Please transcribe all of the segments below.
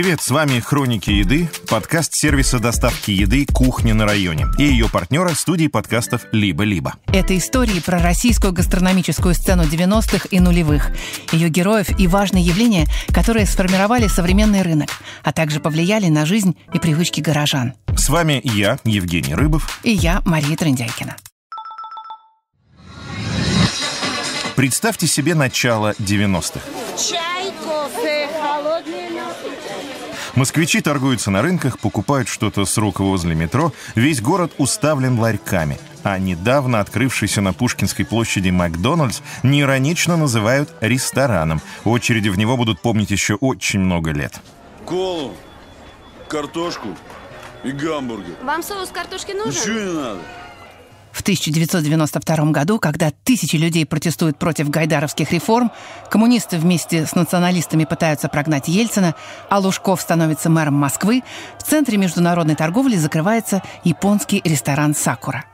Привет, с вами «Хроники еды», подкаст сервиса доставки еды «Кухня на районе» и ее партнера студии подкастов «Либо-либо». Это истории про российскую гастрономическую сцену 90-х и нулевых, ее героев и важные явления, которые сформировали современный рынок, а также повлияли на жизнь и привычки горожан. С вами я, Евгений Рыбов. И я, Мария Трендяйкина. Представьте себе начало 90-х. Москвичи торгуются на рынках, покупают что-то с рук возле метро. Весь город уставлен ларьками. А недавно открывшийся на Пушкинской площади Макдональдс неиронично называют рестораном. Очереди в него будут помнить еще очень много лет. Колу, картошку и гамбургер. Вам соус картошки нужен? Ничего не надо. В 1992 году, когда тысячи людей протестуют против гайдаровских реформ, коммунисты вместе с националистами пытаются прогнать Ельцина, а Лужков становится мэром Москвы, в центре международной торговли закрывается японский ресторан «Сакура».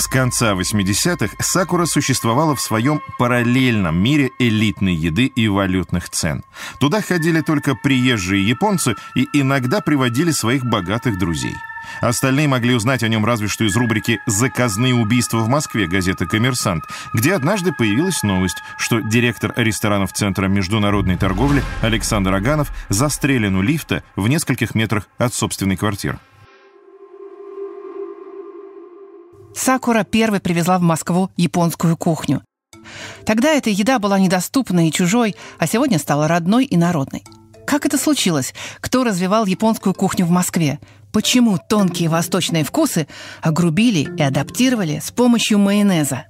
С конца 80-х Сакура существовала в своем параллельном мире элитной еды и валютных цен. Туда ходили только приезжие японцы и иногда приводили своих богатых друзей. Остальные могли узнать о нем разве что из рубрики «Заказные убийства в Москве» газеты «Коммерсант», где однажды появилась новость, что директор ресторанов Центра международной торговли Александр Аганов застрелен у лифта в нескольких метрах от собственной квартиры. Сакура первой привезла в Москву японскую кухню. Тогда эта еда была недоступной и чужой, а сегодня стала родной и народной. Как это случилось? Кто развивал японскую кухню в Москве? Почему тонкие восточные вкусы огрубили и адаптировали с помощью майонеза?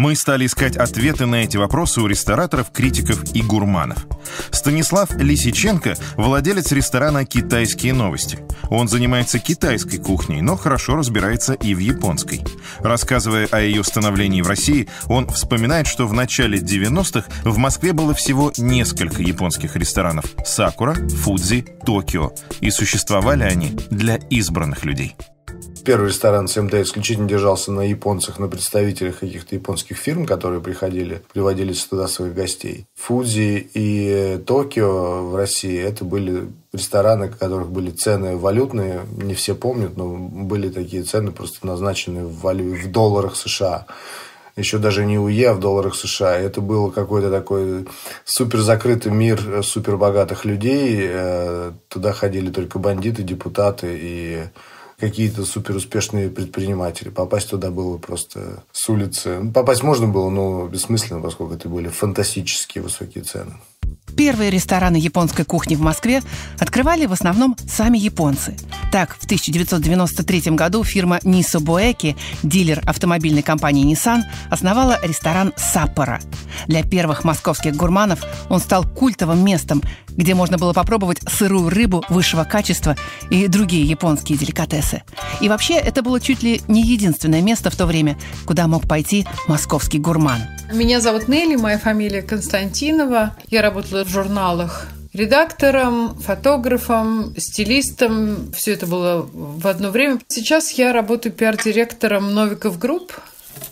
Мы стали искать ответы на эти вопросы у рестораторов, критиков и гурманов. Станислав Лисиченко – владелец ресторана «Китайские новости». Он занимается китайской кухней, но хорошо разбирается и в японской. Рассказывая о ее становлении в России, он вспоминает, что в начале 90-х в Москве было всего несколько японских ресторанов – «Сакура», «Фудзи», «Токио». И существовали они для избранных людей. Первый ресторан СМТ исключительно держался на японцах, на представителях каких-то японских фирм, которые приходили, приводили туда своих гостей. Фудзи и Токио в России это были рестораны, у которых были цены валютные, не все помнят, но были такие цены просто назначены в, валю... в долларах США еще даже не УЕ, а в долларах США. Это был какой-то такой супер закрытый мир супер богатых людей. Э, туда ходили только бандиты, депутаты и какие-то суперуспешные предприниматели. Попасть туда было просто с улицы. Попасть можно было, но бессмысленно, поскольку это были фантастические высокие цены. Первые рестораны японской кухни в Москве открывали в основном сами японцы. Так, в 1993 году фирма Nissan Boeki, дилер автомобильной компании Nissan, основала ресторан «Саппоро». Для первых московских гурманов он стал культовым местом, где можно было попробовать сырую рыбу высшего качества и другие японские деликатесы. И вообще, это было чуть ли не единственное место в то время, куда мог пойти московский гурман. Меня зовут Нелли, моя фамилия Константинова. Я работала в журналах редактором, фотографом, стилистом. Все это было в одно время. Сейчас я работаю пиар-директором Novikov Group,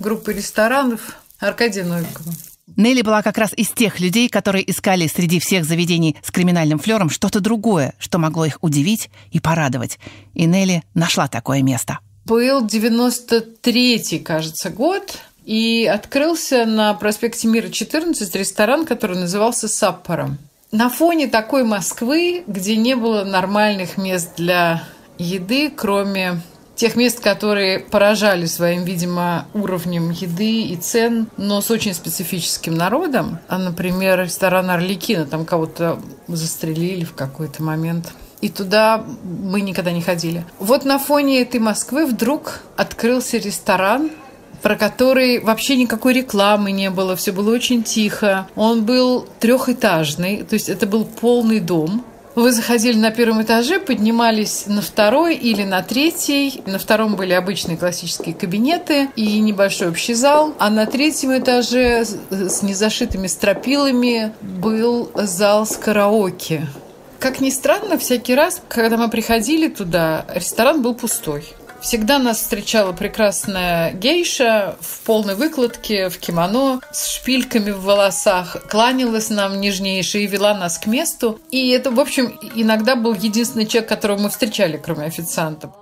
группы ресторанов Аркадия Новикова. Нелли была как раз из тех людей, которые искали среди всех заведений с криминальным флером что-то другое, что могло их удивить и порадовать. И Нелли нашла такое место. Был 93-й, кажется, год, и открылся на проспекте Мира 14 ресторан, который назывался «Саппором». На фоне такой Москвы, где не было нормальных мест для еды, кроме тех мест, которые поражали своим, видимо, уровнем еды и цен, но с очень специфическим народом. А, например, ресторан Орликина, там кого-то застрелили в какой-то момент. И туда мы никогда не ходили. Вот на фоне этой Москвы вдруг открылся ресторан, про который вообще никакой рекламы не было, все было очень тихо. Он был трехэтажный, то есть это был полный дом. Вы заходили на первом этаже, поднимались на второй или на третий. На втором были обычные классические кабинеты и небольшой общий зал. А на третьем этаже с незашитыми стропилами был зал с караоке. Как ни странно, всякий раз, когда мы приходили туда, ресторан был пустой. Всегда нас встречала прекрасная гейша в полной выкладке, в кимоно, с шпильками в волосах, кланялась нам нежнейше и вела нас к месту. И это, в общем, иногда был единственный человек, которого мы встречали, кроме официанта.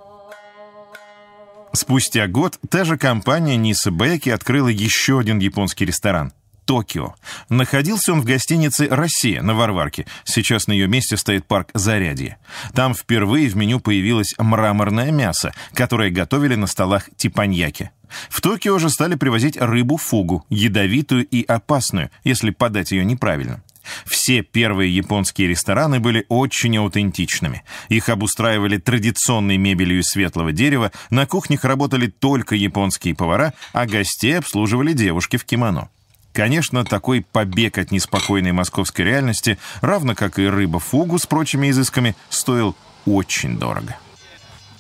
Спустя год та же компания Ниса Бэки открыла еще один японский ресторан Токио. Находился он в гостинице «Россия» на Варварке. Сейчас на ее месте стоит парк «Зарядье». Там впервые в меню появилось мраморное мясо, которое готовили на столах типаньяки. В Токио же стали привозить рыбу-фугу, ядовитую и опасную, если подать ее неправильно. Все первые японские рестораны были очень аутентичными. Их обустраивали традиционной мебелью из светлого дерева, на кухнях работали только японские повара, а гостей обслуживали девушки в кимоно. Конечно, такой побег от неспокойной московской реальности, равно как и рыба-фугу с прочими изысками, стоил очень дорого.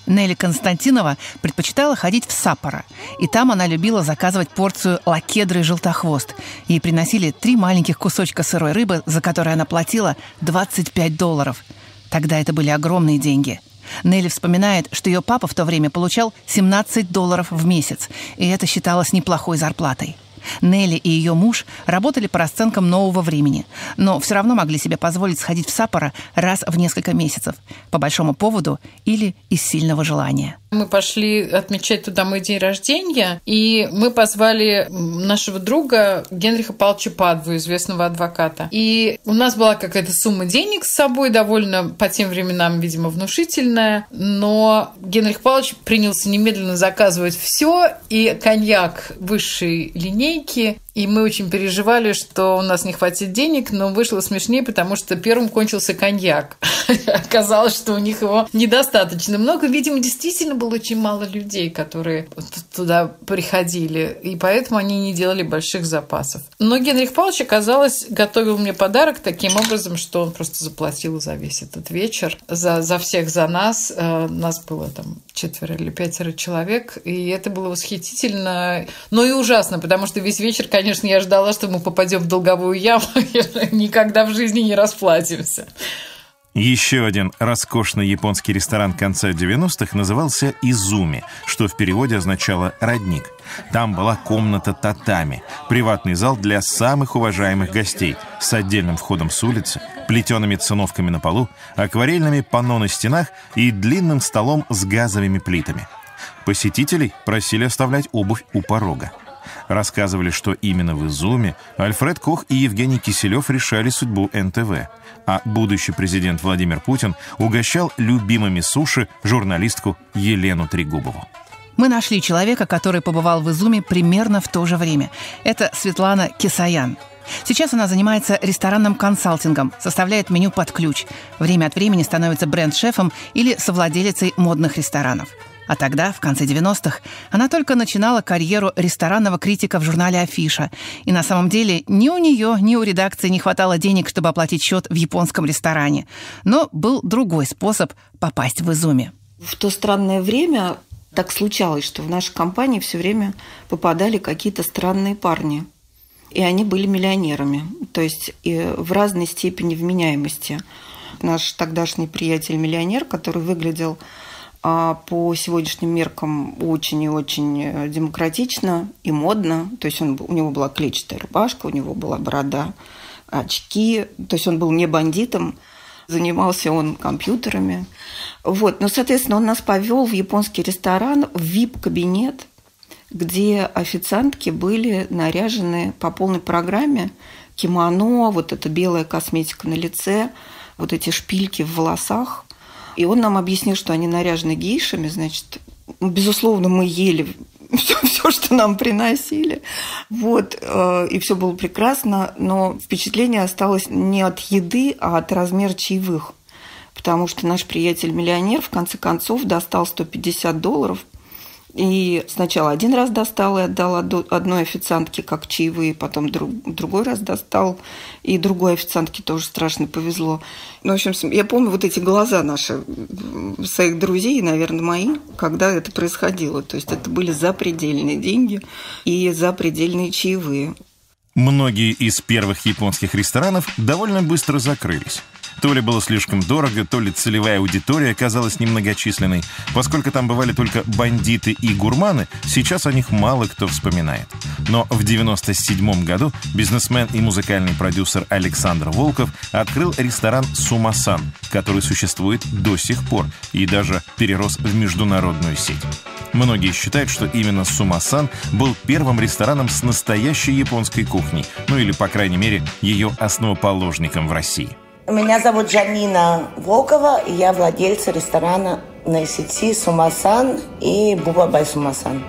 Нелли Константинова предпочитала ходить в Саппоро, и там она любила заказывать порцию лакедры и желтохвост. Ей приносили три маленьких кусочка сырой рыбы, за которые она платила 25 долларов. Тогда это были огромные деньги. Нелли вспоминает, что ее папа в то время получал 17 долларов в месяц, и это считалось неплохой зарплатой. Нелли и ее муж работали по расценкам нового времени, но все равно могли себе позволить сходить в Саппоро раз в несколько месяцев, по большому поводу или из сильного желания. Мы пошли отмечать туда мой день рождения, и мы позвали нашего друга Генриха Павловича Падву, известного адвоката. И у нас была какая-то сумма денег с собой, довольно по тем временам, видимо, внушительная, но Генрих Павлович принялся немедленно заказывать все, и коньяк высшей линейки, tabii ki и мы очень переживали, что у нас не хватит денег, но вышло смешнее, потому что первым кончился коньяк. Оказалось, что у них его недостаточно много. Видимо, действительно было очень мало людей, которые туда приходили, и поэтому они не делали больших запасов. Но Генрих Павлович, оказалось, готовил мне подарок таким образом, что он просто заплатил за весь этот вечер, за, за всех, за нас. Э, нас было там четверо или пятеро человек, и это было восхитительно, но и ужасно, потому что весь вечер, конечно, я ждала, что мы попадем в долговую яму и никогда в жизни не расплатимся. Еще один роскошный японский ресторан конца 90-х назывался «Изуми», что в переводе означало «родник». Там была комната татами, приватный зал для самых уважаемых гостей с отдельным входом с улицы, плетеными циновками на полу, акварельными панно на стенах и длинным столом с газовыми плитами. Посетителей просили оставлять обувь у порога. Рассказывали, что именно в Изуме Альфред Кох и Евгений Киселев решали судьбу НТВ – а будущий президент Владимир Путин угощал любимыми суши журналистку Елену Трегубову. Мы нашли человека, который побывал в Изуме примерно в то же время. Это Светлана Кисаян. Сейчас она занимается ресторанным консалтингом, составляет меню под ключ. Время от времени становится бренд-шефом или совладелицей модных ресторанов. А тогда, в конце 90-х, она только начинала карьеру ресторанного критика в журнале «Афиша». И на самом деле ни у нее, ни у редакции не хватало денег, чтобы оплатить счет в японском ресторане. Но был другой способ попасть в Изуми. В то странное время так случалось, что в нашей компании все время попадали какие-то странные парни. И они были миллионерами, то есть и в разной степени вменяемости. Наш тогдашний приятель-миллионер, который выглядел по сегодняшним меркам очень и очень э, демократично и модно. То есть он, у него была клетчатая рубашка, у него была борода, очки. То есть он был не бандитом, занимался он компьютерами. Вот. Но, соответственно, он нас повел в японский ресторан, в VIP-кабинет, где официантки были наряжены по полной программе. Кимоно, вот эта белая косметика на лице, вот эти шпильки в волосах. И он нам объяснил, что они наряжены гейшами, значит, безусловно, мы ели все, все, что нам приносили. Вот, э, и все было прекрасно, но впечатление осталось не от еды, а от размера чаевых. Потому что наш приятель-миллионер в конце концов достал 150 долларов – и сначала один раз достал и отдал одной официантке как чаевые, потом друг, другой раз достал, и другой официантке тоже страшно повезло. Ну, в общем, я помню вот эти глаза наши, своих друзей, наверное, мои, когда это происходило. То есть это были запредельные деньги и запредельные чаевые. Многие из первых японских ресторанов довольно быстро закрылись. То ли было слишком дорого, то ли целевая аудитория оказалась немногочисленной. Поскольку там бывали только бандиты и гурманы, сейчас о них мало кто вспоминает. Но в 97 году бизнесмен и музыкальный продюсер Александр Волков открыл ресторан «Сумасан», который существует до сих пор и даже перерос в международную сеть. Многие считают, что именно Сумасан был первым рестораном с настоящей японской кухней, ну или, по крайней мере, ее основоположником в России. Меня зовут Жанина Волкова, и я владельца ресторана на сети Сумасан и Буба Бай Сумасан.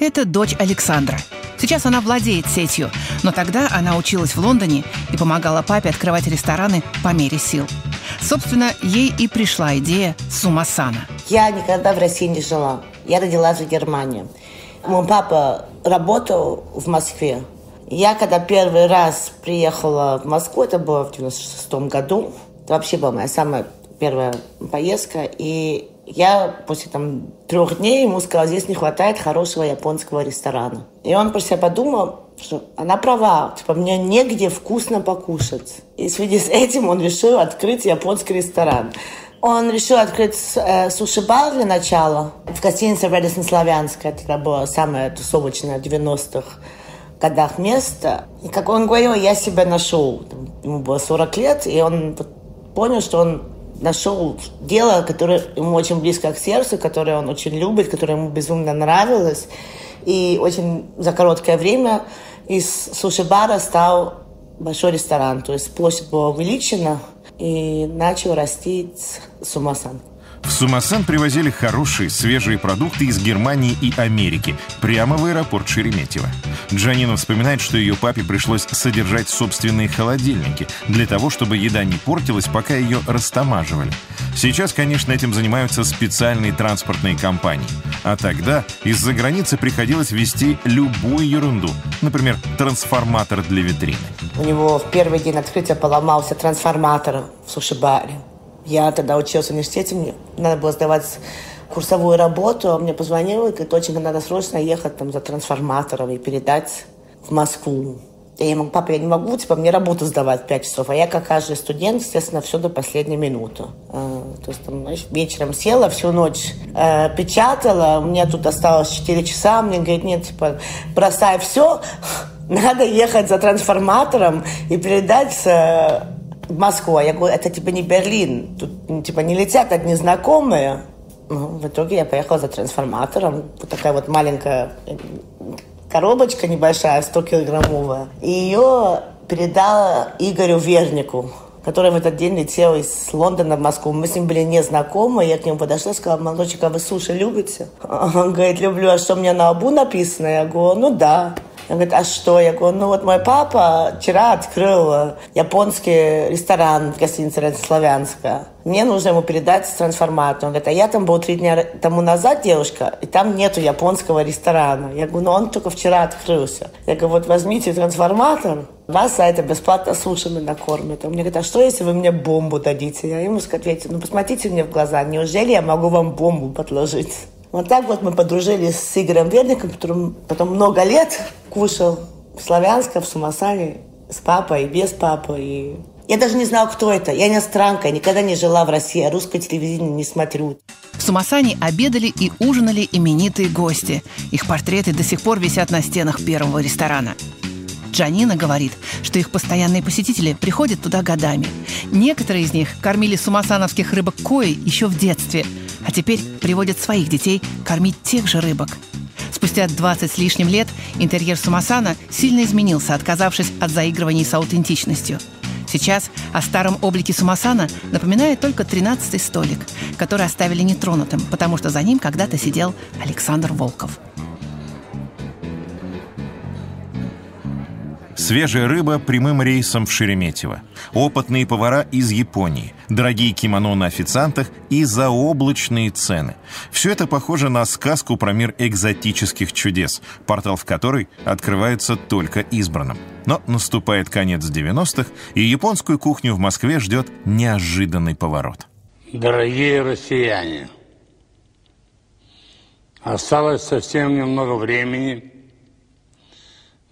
Это дочь Александра. Сейчас она владеет сетью, но тогда она училась в Лондоне и помогала папе открывать рестораны по мере сил. Собственно, ей и пришла идея Сумасана. Я никогда в России не жила. Я родилась в Германии. Мой папа работал в Москве. Я когда первый раз приехала в Москву, это было в 96 году, это вообще была моя самая первая поездка, и я после там трех дней ему сказала, здесь не хватает хорошего японского ресторана. И он про себя подумал, что она права, типа, мне негде вкусно покушать. И в связи с этим он решил открыть японский ресторан. Он решил открыть э, суши-бар для начала в гостинице Редисон Славянская. Это было самое тусовочное в 90-х годах место. И как он говорил, я себя нашел. Ему было 40 лет, и он понял, что он нашел дело, которое ему очень близко к сердцу, которое он очень любит, которое ему безумно нравилось. И очень за короткое время из суши-бара стал большой ресторан. То есть площадь была увеличена, и начал расти Сумасан. В Сумасан привозили хорошие, свежие продукты из Германии и Америки прямо в аэропорт Шереметьево. Джанина вспоминает, что ее папе пришлось содержать собственные холодильники для того, чтобы еда не портилась, пока ее растамаживали. Сейчас, конечно, этим занимаются специальные транспортные компании. А тогда из-за границы приходилось везти любую ерунду. Например, трансформатор для витрины. У него в первый день открытия поломался трансформатор в суши-баре. Я тогда учился в университете, мне надо было сдавать курсовую работу, мне позвонил и говорит, очень надо срочно ехать там за трансформатором и передать в Москву. Я ему, папа, я не могу, типа, мне работу сдавать 5 часов, а я, как каждый студент, естественно, все до последней минуты. А, то есть, там, вечером села, всю ночь э, печатала, у меня тут осталось 4 часа, мне говорит, нет, типа, бросай все, надо ехать за трансформатором и передать э, в Москву. Я говорю, это типа не Берлин. Тут ну, типа не летят одни знакомые. Ну, в итоге я поехала за трансформатором. Вот такая вот маленькая э, коробочка небольшая, 100 килограммовая. И ее передала Игорю Вернику, который в этот день летел из Лондона в Москву. Мы с ним были не знакомы. Я к нему подошла и сказала, молодчик, а вы суши любите? Он говорит, люблю. А что, мне на обу написано? Я говорю, ну да. Он говорит, а что? Я говорю, ну вот мой папа вчера открыл японский ресторан в гостинице Славянска. Мне нужно ему передать трансформатор. Он говорит, а я там был три дня тому назад, девушка, и там нету японского ресторана. Я говорю, ну он только вчера открылся. Я говорю, вот возьмите трансформатор, вас за это бесплатно сушами накормят. Он мне говорит, а что, если вы мне бомбу дадите? Я ему ответил, ну посмотрите мне в глаза, неужели я могу вам бомбу подложить? Вот так вот мы подружились с Игорем Верником, который потом много лет кушал в Славянске, в Сумасане с папой без папы. И... Я даже не знала, кто это. Я иностранка, я никогда не жила в России, а русское телевидение не смотрю. В Сумасане обедали и ужинали именитые гости. Их портреты до сих пор висят на стенах первого ресторана. Джанина говорит, что их постоянные посетители приходят туда годами. Некоторые из них кормили сумасановских рыбок кои еще в детстве – а теперь приводят своих детей кормить тех же рыбок. Спустя 20 с лишним лет интерьер Сумасана сильно изменился, отказавшись от заигрываний с аутентичностью. Сейчас о старом облике Сумасана напоминает только 13-й столик, который оставили нетронутым, потому что за ним когда-то сидел Александр Волков. Свежая рыба прямым рейсом в Шереметьево. Опытные повара из Японии. Дорогие кимоно на официантах и заоблачные цены. Все это похоже на сказку про мир экзотических чудес, портал в которой открывается только избранным. Но наступает конец 90-х, и японскую кухню в Москве ждет неожиданный поворот. Дорогие россияне, осталось совсем немного времени –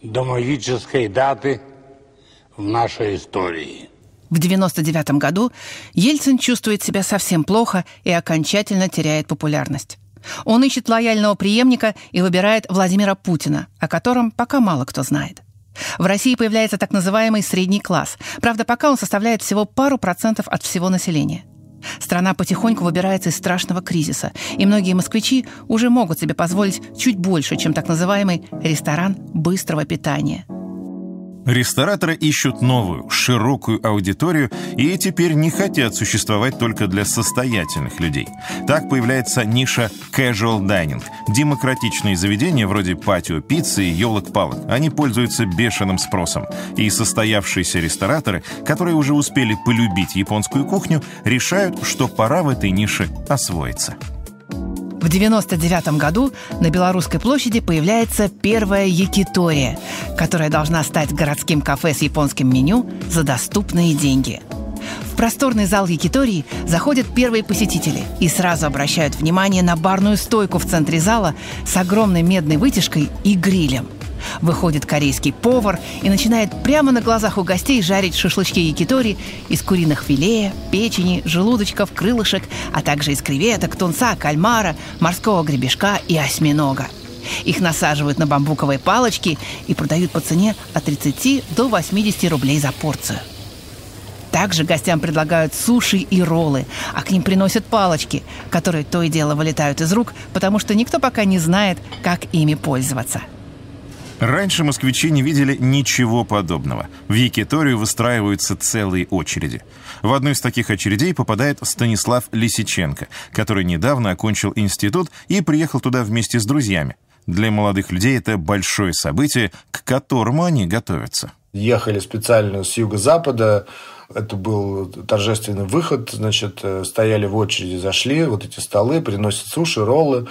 до магической даты в нашей истории. В 1999 году Ельцин чувствует себя совсем плохо и окончательно теряет популярность. Он ищет лояльного преемника и выбирает Владимира Путина, о котором пока мало кто знает. В России появляется так называемый средний класс. Правда, пока он составляет всего пару процентов от всего населения. Страна потихоньку выбирается из страшного кризиса, и многие москвичи уже могут себе позволить чуть больше, чем так называемый ресторан быстрого питания – Рестораторы ищут новую, широкую аудиторию и теперь не хотят существовать только для состоятельных людей. Так появляется ниша casual dining – демократичные заведения вроде патио пиццы и елок-палок. Они пользуются бешеным спросом. И состоявшиеся рестораторы, которые уже успели полюбить японскую кухню, решают, что пора в этой нише освоиться. В 1999 году на Белорусской площади появляется первая Якитория, которая должна стать городским кафе с японским меню за доступные деньги. В просторный зал Якитории заходят первые посетители и сразу обращают внимание на барную стойку в центре зала с огромной медной вытяжкой и грилем – Выходит корейский повар и начинает прямо на глазах у гостей жарить шашлычки якитори из куриных филе, печени, желудочков, крылышек, а также из креветок, тунца, кальмара, морского гребешка и осьминога. Их насаживают на бамбуковые палочки и продают по цене от 30 до 80 рублей за порцию. Также гостям предлагают суши и роллы, а к ним приносят палочки, которые то и дело вылетают из рук, потому что никто пока не знает, как ими пользоваться – Раньше москвичи не видели ничего подобного. В Якиторию выстраиваются целые очереди. В одну из таких очередей попадает Станислав Лисиченко, который недавно окончил институт и приехал туда вместе с друзьями. Для молодых людей это большое событие, к которому они готовятся. Ехали специально с юго-запада, это был торжественный выход, значит, э, стояли в очереди, зашли, вот эти столы, приносят суши, роллы.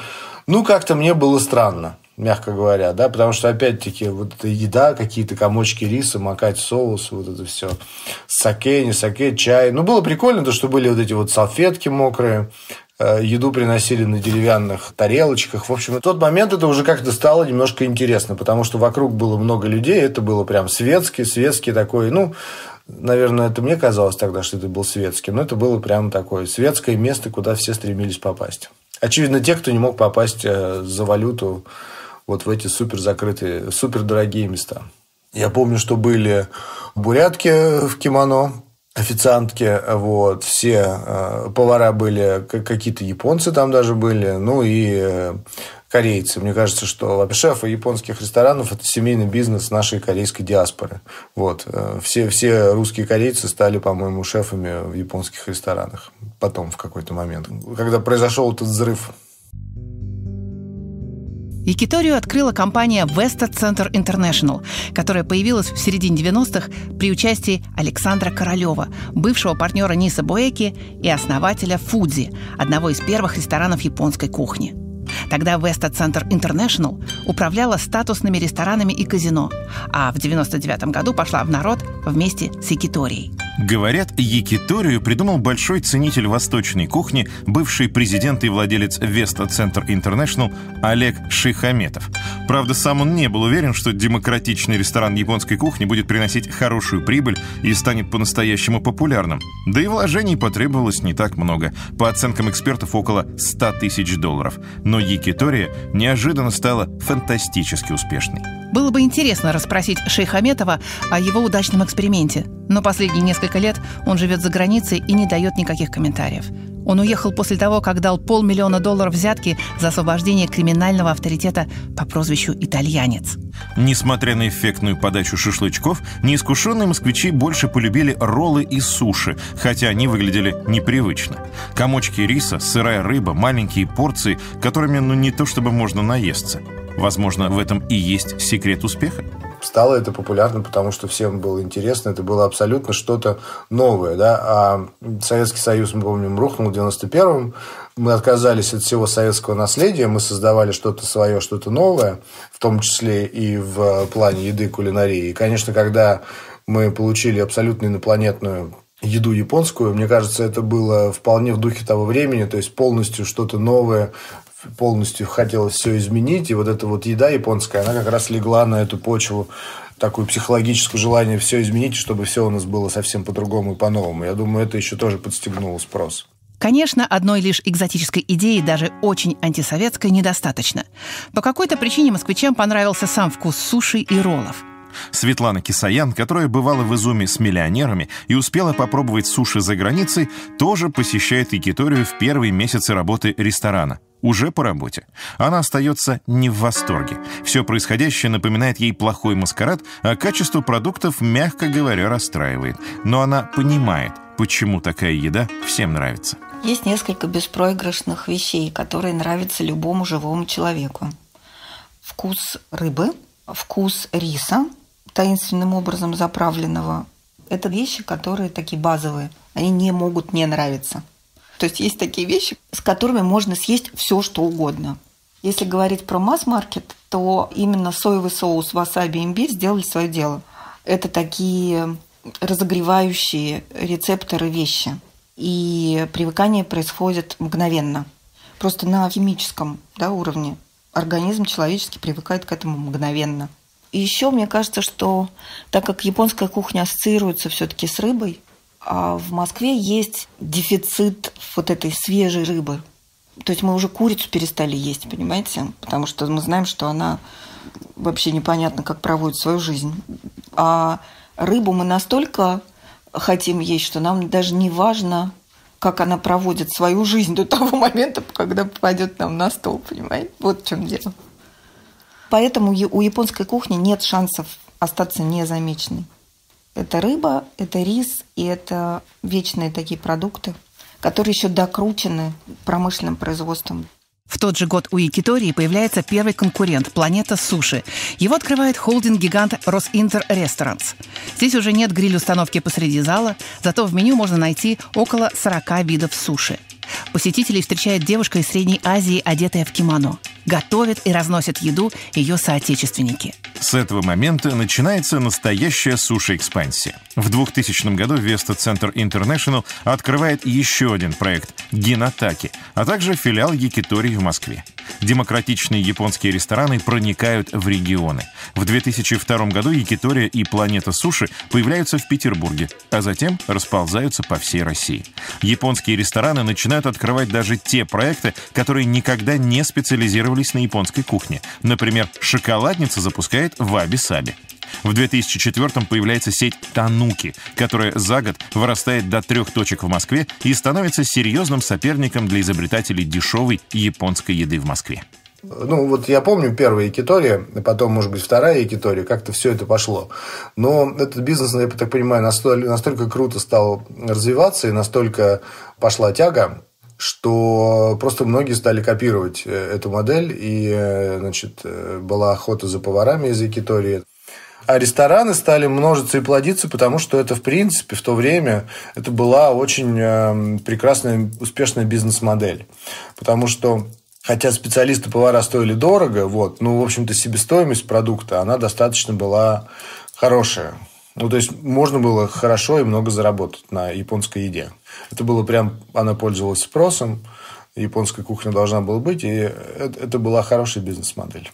Ну, как-то мне было странно мягко говоря, да, потому что, опять-таки, вот эта еда, какие-то комочки риса, макать соус, вот это все, саке, не саке, чай. Ну, было прикольно, то, что были вот эти вот салфетки мокрые, э, еду приносили на деревянных тарелочках. В общем, в тот момент это уже как-то стало немножко интересно, потому что вокруг было много людей, это было прям светский, светский такой, ну, наверное, это мне казалось тогда, что это был светский, но это было прям такое светское место, куда все стремились попасть. Очевидно, те, кто не мог попасть э, за валюту вот в эти супер закрытые, супер дорогие места. Я помню, что были бурятки в кимоно, официантки, вот, все э, повара были, какие-то японцы там даже были, ну и э, корейцы. Мне кажется, что шефы японских ресторанов – это семейный бизнес нашей корейской диаспоры. Вот. Э, все, все русские корейцы стали, по-моему, шефами в японских ресторанах. Потом, в какой-то момент. Когда произошел этот взрыв Якиторию открыла компания Vesta Center International, которая появилась в середине 90-х при участии Александра Королева, бывшего партнера Ниса Боэки и основателя Фудзи, одного из первых ресторанов японской кухни. Тогда Vesta Center International управляла статусными ресторанами и казино, а в 99 году пошла в народ вместе с Якиторией – Говорят, якиторию придумал большой ценитель восточной кухни, бывший президент и владелец Веста Центр Интернешнл Олег Шихаметов. Правда, сам он не был уверен, что демократичный ресторан японской кухни будет приносить хорошую прибыль и станет по-настоящему популярным. Да и вложений потребовалось не так много. По оценкам экспертов, около 100 тысяч долларов. Но якитория неожиданно стала фантастически успешной. Было бы интересно расспросить Шейхаметова о его удачном эксперименте, но последние несколько лет он живет за границей и не дает никаких комментариев. Он уехал после того, как дал полмиллиона долларов взятки за освобождение криминального авторитета по прозвищу «Итальянец». Несмотря на эффектную подачу шашлычков, неискушенные москвичи больше полюбили роллы и суши, хотя они выглядели непривычно. Комочки риса, сырая рыба, маленькие порции, которыми ну не то чтобы можно наесться. Возможно, в этом и есть секрет успеха. Стало это популярным, потому что всем было интересно. Это было абсолютно что-то новое. Да? А Советский Союз, мы помним, рухнул в 91-м. Мы отказались от всего советского наследия. Мы создавали что-то свое, что-то новое, в том числе и в плане еды, кулинарии. И, конечно, когда мы получили абсолютно инопланетную еду японскую. Мне кажется, это было вполне в духе того времени, то есть полностью что-то новое, полностью хотелось все изменить, и вот эта вот еда японская, она как раз легла на эту почву такое психологическое желание все изменить, чтобы все у нас было совсем по-другому и по-новому. Я думаю, это еще тоже подстегнуло спрос. Конечно, одной лишь экзотической идеи, даже очень антисоветской, недостаточно. По какой-то причине москвичам понравился сам вкус суши и роллов. Светлана Кисаян, которая бывала в Изуме с миллионерами и успела попробовать суши за границей, тоже посещает Якиторию в первые месяцы работы ресторана. Уже по работе. Она остается не в восторге. Все происходящее напоминает ей плохой маскарад, а качество продуктов, мягко говоря, расстраивает. Но она понимает, почему такая еда всем нравится. Есть несколько беспроигрышных вещей, которые нравятся любому живому человеку. Вкус рыбы, вкус риса, таинственным образом заправленного. Это вещи, которые такие базовые. Они не могут не нравиться. То есть есть такие вещи, с которыми можно съесть все, что угодно. Если говорить про масс-маркет, то именно соевый соус, васаби имбирь сделали свое дело. Это такие разогревающие рецепторы вещи. И привыкание происходит мгновенно. Просто на химическом да, уровне организм человеческий привыкает к этому мгновенно. И еще мне кажется, что так как японская кухня ассоциируется все-таки с рыбой, а в Москве есть дефицит вот этой свежей рыбы. То есть мы уже курицу перестали есть, понимаете? Потому что мы знаем, что она вообще непонятно, как проводит свою жизнь. А рыбу мы настолько хотим есть, что нам даже не важно, как она проводит свою жизнь до того момента, когда попадет нам на стол, понимаете? Вот в чем дело. Поэтому у японской кухни нет шансов остаться незамеченной. Это рыба, это рис и это вечные такие продукты, которые еще докручены промышленным производством. В тот же год у Якитории появляется первый конкурент – «Планета Суши». Его открывает холдинг-гигант «Росинтер Ресторантс». Здесь уже нет гриль-установки посреди зала, зато в меню можно найти около 40 видов суши. Посетителей встречает девушка из Средней Азии, одетая в кимоно. Готовят и разносят еду ее соотечественники – с этого момента начинается настоящая суши-экспансия. В 2000 году Vesta Center International открывает еще один проект – Гинатаки, а также филиал Якитории в Москве. Демократичные японские рестораны проникают в регионы. В 2002 году Якитория и Планета Суши появляются в Петербурге, а затем расползаются по всей России. Японские рестораны начинают открывать даже те проекты, которые никогда не специализировались на японской кухне. Например, шоколадница запускает играет в Аби-Саби. В 2004 появляется сеть «Тануки», которая за год вырастает до трех точек в Москве и становится серьезным соперником для изобретателей дешевой японской еды в Москве. Ну, вот я помню первая Якитория, потом, может быть, вторая Якитория, как-то все это пошло. Но этот бизнес, я так понимаю, настолько, настолько круто стал развиваться и настолько пошла тяга, что просто многие стали копировать э, эту модель, и э, значит, э, была охота за поварами из Якитории. А рестораны стали множиться и плодиться, потому что это, в принципе, в то время это была очень прекрасная, успешная бизнес-модель. Потому что Хотя специалисты-повара стоили дорого, вот, ну, в общем-то, себестоимость продукта, она достаточно была хорошая. Ну, то есть, можно было хорошо и много заработать на японской еде. Это было прям, она пользовалась спросом, японская кухня должна была быть, и это была хорошая бизнес-модель.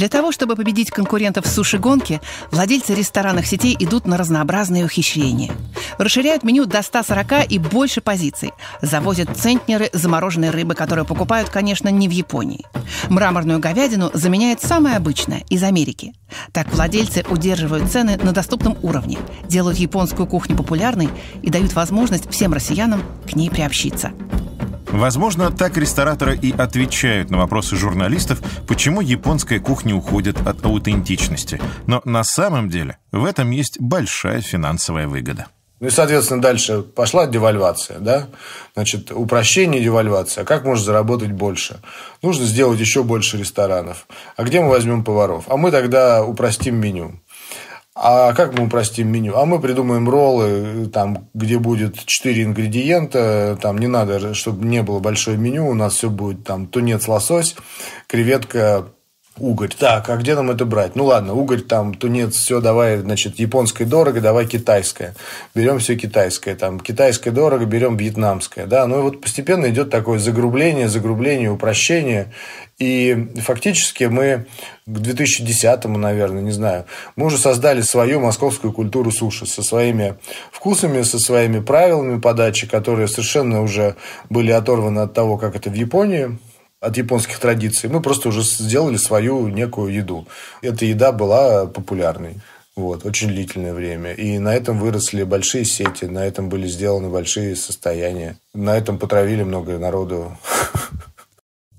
Для того, чтобы победить конкурентов в суши-гонке, владельцы ресторанных сетей идут на разнообразные ухищрения. Расширяют меню до 140 и больше позиций. Завозят центнеры замороженной рыбы, которую покупают, конечно, не в Японии. Мраморную говядину заменяет самое обычное – из Америки. Так владельцы удерживают цены на доступном уровне, делают японскую кухню популярной и дают возможность всем россиянам к ней приобщиться. Возможно, так рестораторы и отвечают на вопросы журналистов, почему японская кухня уходит от аутентичности. Но на самом деле в этом есть большая финансовая выгода. Ну и, соответственно, дальше пошла девальвация, да? Значит, упрощение девальвация. Как можно заработать больше? Нужно сделать еще больше ресторанов. А где мы возьмем поваров? А мы тогда упростим меню. А как мы упростим меню? А мы придумаем роллы, там, где будет 4 ингредиента, там не надо, чтобы не было большое меню, у нас все будет там тунец, лосось, креветка, угорь. Так, а где нам это брать? Ну ладно, угорь там, тунец, все, давай, значит, японское дорого, давай китайское. Берем все китайское. Там, китайское дорого, берем вьетнамское. Да, ну и вот постепенно идет такое загрубление, загрубление, упрощение. И фактически мы к 2010-му, наверное, не знаю, мы уже создали свою московскую культуру суши со своими вкусами, со своими правилами подачи, которые совершенно уже были оторваны от того, как это в Японии от японских традиций. Мы просто уже сделали свою некую еду. Эта еда была популярной. Вот, очень длительное время. И на этом выросли большие сети, на этом были сделаны большие состояния. На этом потравили много народу.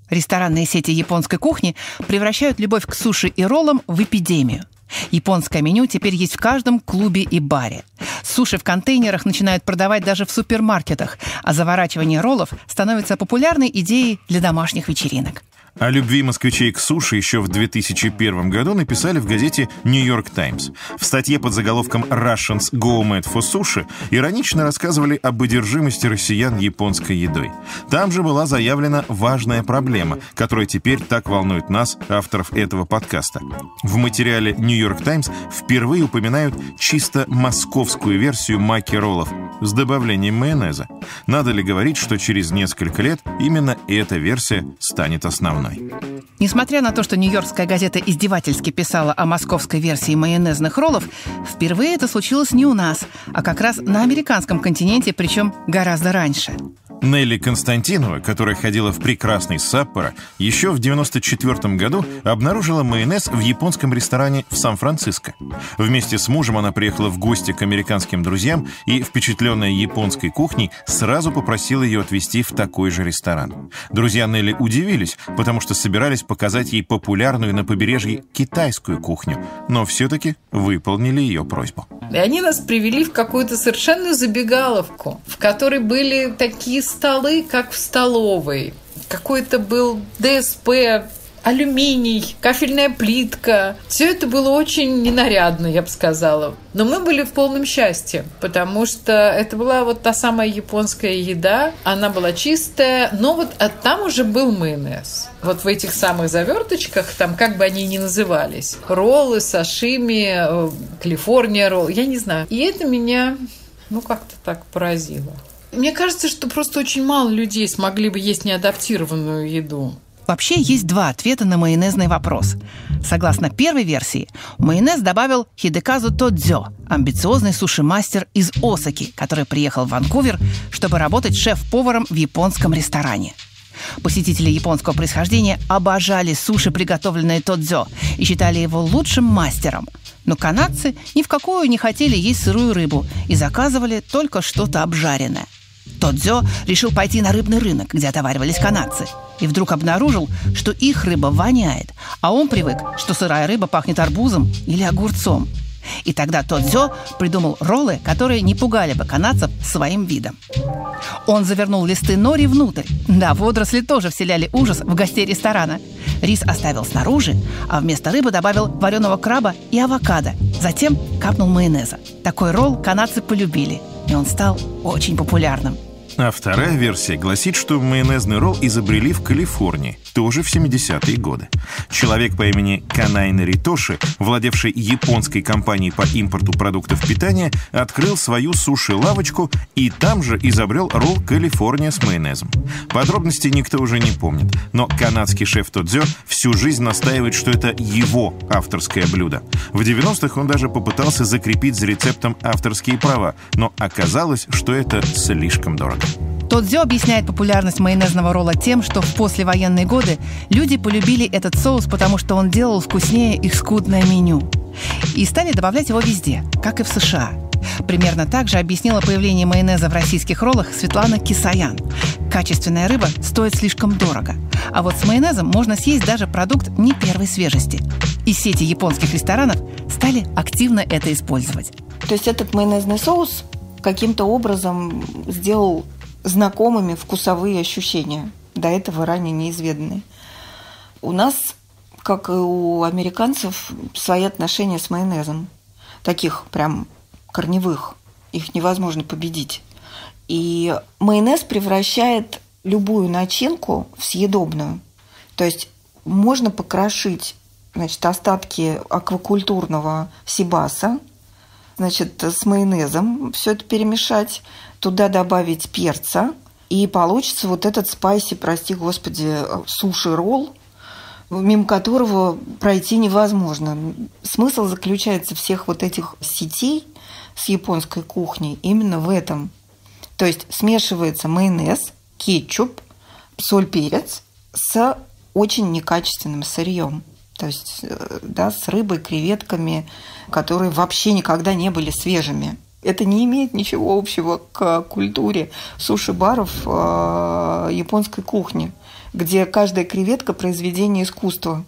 Ресторанные сети японской кухни превращают любовь к суши и роллам в эпидемию. Японское меню теперь есть в каждом клубе и баре. Суши в контейнерах начинают продавать даже в супермаркетах, а заворачивание роллов становится популярной идеей для домашних вечеринок. О любви москвичей к суше еще в 2001 году написали в газете New York Times. В статье под заголовком «Russians go mad for sushi» иронично рассказывали об одержимости россиян японской едой. Там же была заявлена важная проблема, которая теперь так волнует нас, авторов этого подкаста. В материале New York Times впервые упоминают чисто московскую версию маки роллов с добавлением майонеза. Надо ли говорить, что через несколько лет именно эта версия станет основной? мной. Несмотря на то, что Нью-Йоркская газета издевательски писала о московской версии майонезных роллов, впервые это случилось не у нас, а как раз на американском континенте, причем гораздо раньше. Нелли Константинова, которая ходила в прекрасный Саппоро, еще в 1994 году обнаружила майонез в японском ресторане в Сан-Франциско. Вместе с мужем она приехала в гости к американским друзьям и, впечатленная японской кухней, сразу попросила ее отвезти в такой же ресторан. Друзья Нелли удивились, потому что собирались показать ей популярную на побережье китайскую кухню, но все-таки выполнили ее просьбу. И они нас привели в какую-то совершенную забегаловку, в которой были такие столы, как в столовой. Какой-то был ДСП, алюминий, кафельная плитка. Все это было очень ненарядно, я бы сказала. Но мы были в полном счастье, потому что это была вот та самая японская еда. Она была чистая, но вот а там уже был майонез. Вот в этих самых заверточках, там как бы они ни назывались, роллы, сашими, э, Калифорния ролл, я не знаю. И это меня, ну, как-то так поразило. Мне кажется, что просто очень мало людей смогли бы есть неадаптированную еду. Вообще есть два ответа на майонезный вопрос. Согласно первой версии, майонез добавил Хидеказу Тодзё, амбициозный суши-мастер из Осаки, который приехал в Ванкувер, чтобы работать шеф-поваром в японском ресторане. Посетители японского происхождения обожали суши, приготовленные Тодзё, и считали его лучшим мастером. Но канадцы ни в какую не хотели есть сырую рыбу и заказывали только что-то обжаренное – Тодзё решил пойти на рыбный рынок, где отоваривались канадцы, и вдруг обнаружил, что их рыба воняет, а он привык, что сырая рыба пахнет арбузом или огурцом. И тогда Тодзё придумал роллы, которые не пугали бы канадцев своим видом. Он завернул листы нори внутрь. Да, водоросли тоже вселяли ужас в гостей ресторана. Рис оставил снаружи, а вместо рыбы добавил вареного краба и авокадо. Затем капнул майонеза. Такой ролл канадцы полюбили, и он стал очень популярным. А вторая версия гласит, что майонезный ролл изобрели в Калифорнии, тоже в 70-е годы. Человек по имени Канайна Ритоши, владевший японской компанией по импорту продуктов питания, открыл свою суши-лавочку и там же изобрел ролл Калифорния с майонезом. Подробностей никто уже не помнит, но канадский шеф Тодзё всю жизнь настаивает, что это его авторское блюдо. В 90-х он даже попытался закрепить за рецептом авторские права, но оказалось, что это слишком дорого. Тодзё объясняет популярность майонезного ролла тем, что в послевоенные годы люди полюбили этот соус, потому что он делал вкуснее их скудное меню. И стали добавлять его везде, как и в США. Примерно так же объяснила появление майонеза в российских роллах Светлана Кисаян. Качественная рыба стоит слишком дорого. А вот с майонезом можно съесть даже продукт не первой свежести. И сети японских ресторанов стали активно это использовать. То есть этот майонезный соус каким-то образом сделал знакомыми вкусовые ощущения, до этого ранее неизведанные. У нас, как и у американцев, свои отношения с майонезом. Таких прям корневых. Их невозможно победить. И майонез превращает любую начинку в съедобную. То есть можно покрошить значит, остатки аквакультурного сибаса, значит, с майонезом все это перемешать, туда добавить перца, и получится вот этот спайси, прости господи, суши-ролл, мимо которого пройти невозможно. Смысл заключается всех вот этих сетей с японской кухней именно в этом. То есть смешивается майонез, кетчуп, соль, перец с очень некачественным сырьем. То есть э, да, с рыбой, креветками, которые вообще никогда не были свежими. Это не имеет ничего общего к культуре суши-баров э, японской кухни где каждая креветка – произведение искусства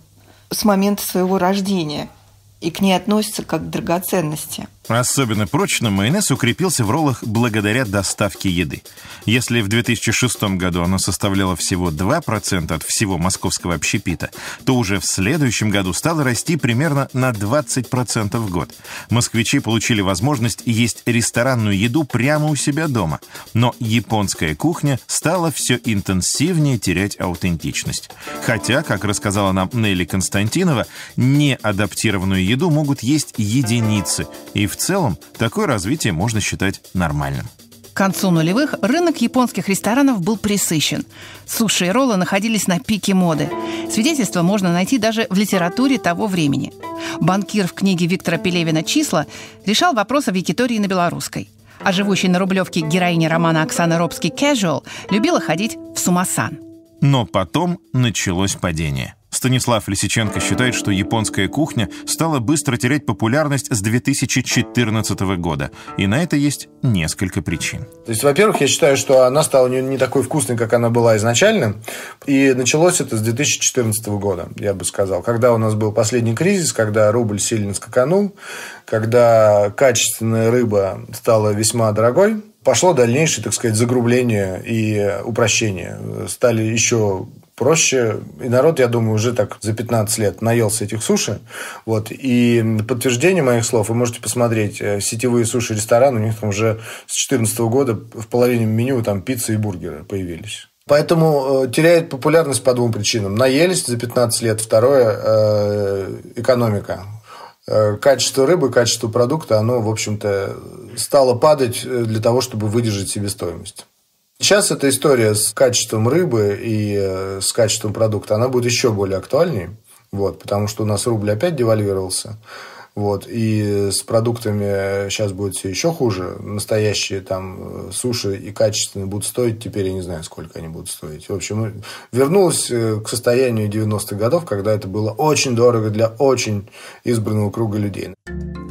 с момента своего рождения – и к ней относятся как к драгоценности. Особенно прочно майонез укрепился в роллах благодаря доставке еды. Если в 2006 году оно составляло всего 2% от всего московского общепита, то уже в следующем году стало расти примерно на 20% в год. Москвичи получили возможность есть ресторанную еду прямо у себя дома. Но японская кухня стала все интенсивнее терять аутентичность. Хотя, как рассказала нам Нелли Константинова, неадаптированную еду могут есть единицы, и в целом такое развитие можно считать нормальным. К концу нулевых рынок японских ресторанов был присыщен. Суши и роллы находились на пике моды. Свидетельства можно найти даже в литературе того времени. Банкир в книге Виктора Пелевина «Числа» решал вопросы в Якитории на белорусской. А живущий на Рублевке героиня романа Оксаны Робский «Casual» любила ходить в Сумасан. Но потом началось падение – Станислав Лисиченко считает, что японская кухня стала быстро терять популярность с 2014 года. И на это есть несколько причин. То есть, во-первых, я считаю, что она стала не, не такой вкусной, как она была изначально. И началось это с 2014 года, я бы сказал. Когда у нас был последний кризис, когда рубль сильно скаканул, когда качественная рыба стала весьма дорогой, пошло дальнейшее, так сказать, загрубление и упрощение. Стали еще проще. И народ, я думаю, уже так за 15 лет наелся этих суши. Вот. И подтверждение моих слов вы можете посмотреть. Э, сетевые суши-рестораны, у них там уже с 2014 года в половине меню там пицца и бургеры появились. Поэтому э, теряет популярность по двум причинам. Наелись за 15 лет. Второе э, – экономика. Э, качество рыбы, качество продукта, оно, в общем-то, стало падать для того, чтобы выдержать себестоимость. Сейчас эта история с качеством рыбы и э, с качеством продукта, она будет еще более актуальней, вот, потому что у нас рубль опять девальвировался. Вот, и с продуктами сейчас будет все еще хуже. Настоящие там э, суши и качественные будут стоить, теперь я не знаю, сколько они будут стоить. В общем, вернулась э, к состоянию 90-х годов, когда это было очень дорого для очень избранного круга людей.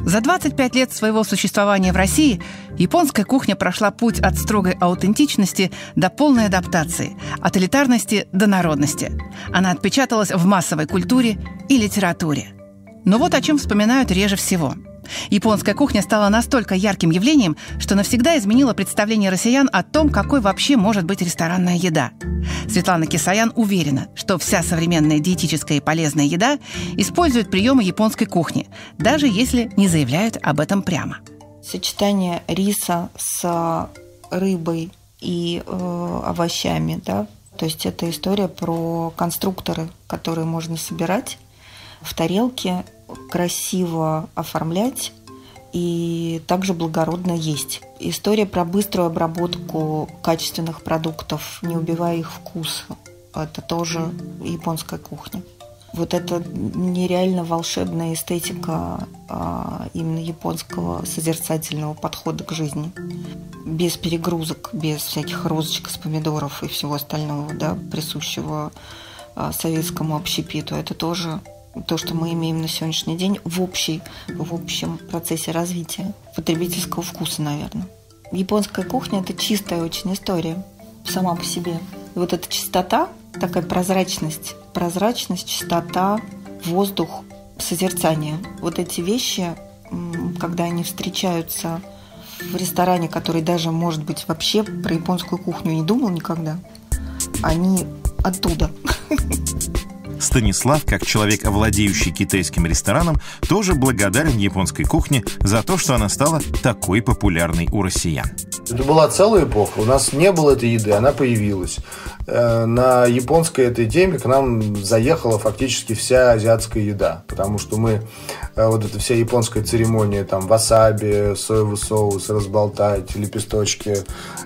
За 25 лет своего существования в России японская кухня прошла путь от строгой аутентичности до полной адаптации, от элитарности до народности. Она отпечаталась в массовой культуре и литературе. Но вот о чем вспоминают реже всего – Японская кухня стала настолько ярким явлением, что навсегда изменила представление россиян о том, какой вообще может быть ресторанная еда. Светлана Кисаян уверена, что вся современная диетическая и полезная еда использует приемы японской кухни, даже если не заявляют об этом прямо. Сочетание риса с рыбой и э, овощами, да, то есть это история про конструкторы, которые можно собирать в тарелке красиво оформлять и также благородно есть. История про быструю обработку качественных продуктов, не убивая их вкус, это тоже японская кухня. Вот это нереально волшебная эстетика а, именно японского созерцательного подхода к жизни. Без перегрузок, без всяких розочек с помидоров и всего остального, да, присущего а, советскому общепиту. Это тоже то, что мы имеем на сегодняшний день в, общей, в общем процессе развития потребительского вкуса, наверное. Японская кухня – это чистая очень история сама по себе. И вот эта чистота, такая прозрачность, прозрачность, чистота, воздух, созерцание. Вот эти вещи, когда они встречаются в ресторане, который даже, может быть, вообще про японскую кухню не думал никогда, они оттуда. Станислав, как человек, овладеющий китайским рестораном, тоже благодарен японской кухне за то, что она стала такой популярной у россиян. Это была целая эпоха. У нас не было этой еды, она появилась. Э, на японской этой теме к нам заехала фактически вся азиатская еда. Потому что мы, э, вот эта вся японская церемония, там, васаби, соевый соус, разболтать, лепесточки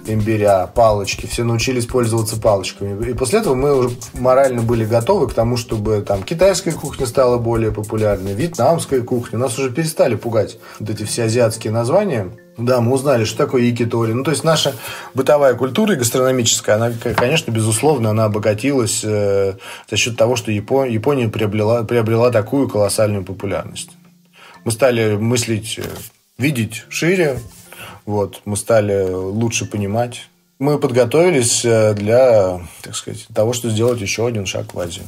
имбиря, палочки, все научились пользоваться палочками. И после этого мы уже морально были готовы к тому, чтобы там китайская кухня стала более популярной, вьетнамская кухня. Нас уже перестали пугать вот эти все азиатские названия. Да, мы узнали, что такое якитори. Ну, то есть наша бытовая культура и гастрономическая, она, конечно, безусловно, она обогатилась э, за счет того, что Япония, Япония приобрела, приобрела такую колоссальную популярность. Мы стали мыслить, э, видеть шире, вот, мы стали лучше понимать. Мы подготовились э, для, так сказать, того, что сделать еще один шаг в Азию.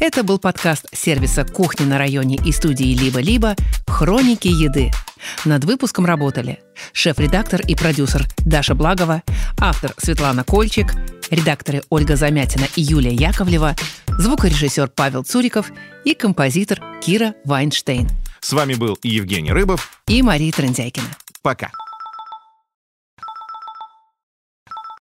Это был подкаст сервиса «Кухня на районе» и студии «Либо-либо» «Хроники еды». Над выпуском работали шеф-редактор и продюсер Даша Благова, автор Светлана Кольчик, редакторы Ольга Замятина и Юлия Яковлева, звукорежиссер Павел Цуриков и композитор Кира Вайнштейн. С вами был Евгений Рыбов и Мария Трендяйкина. Пока.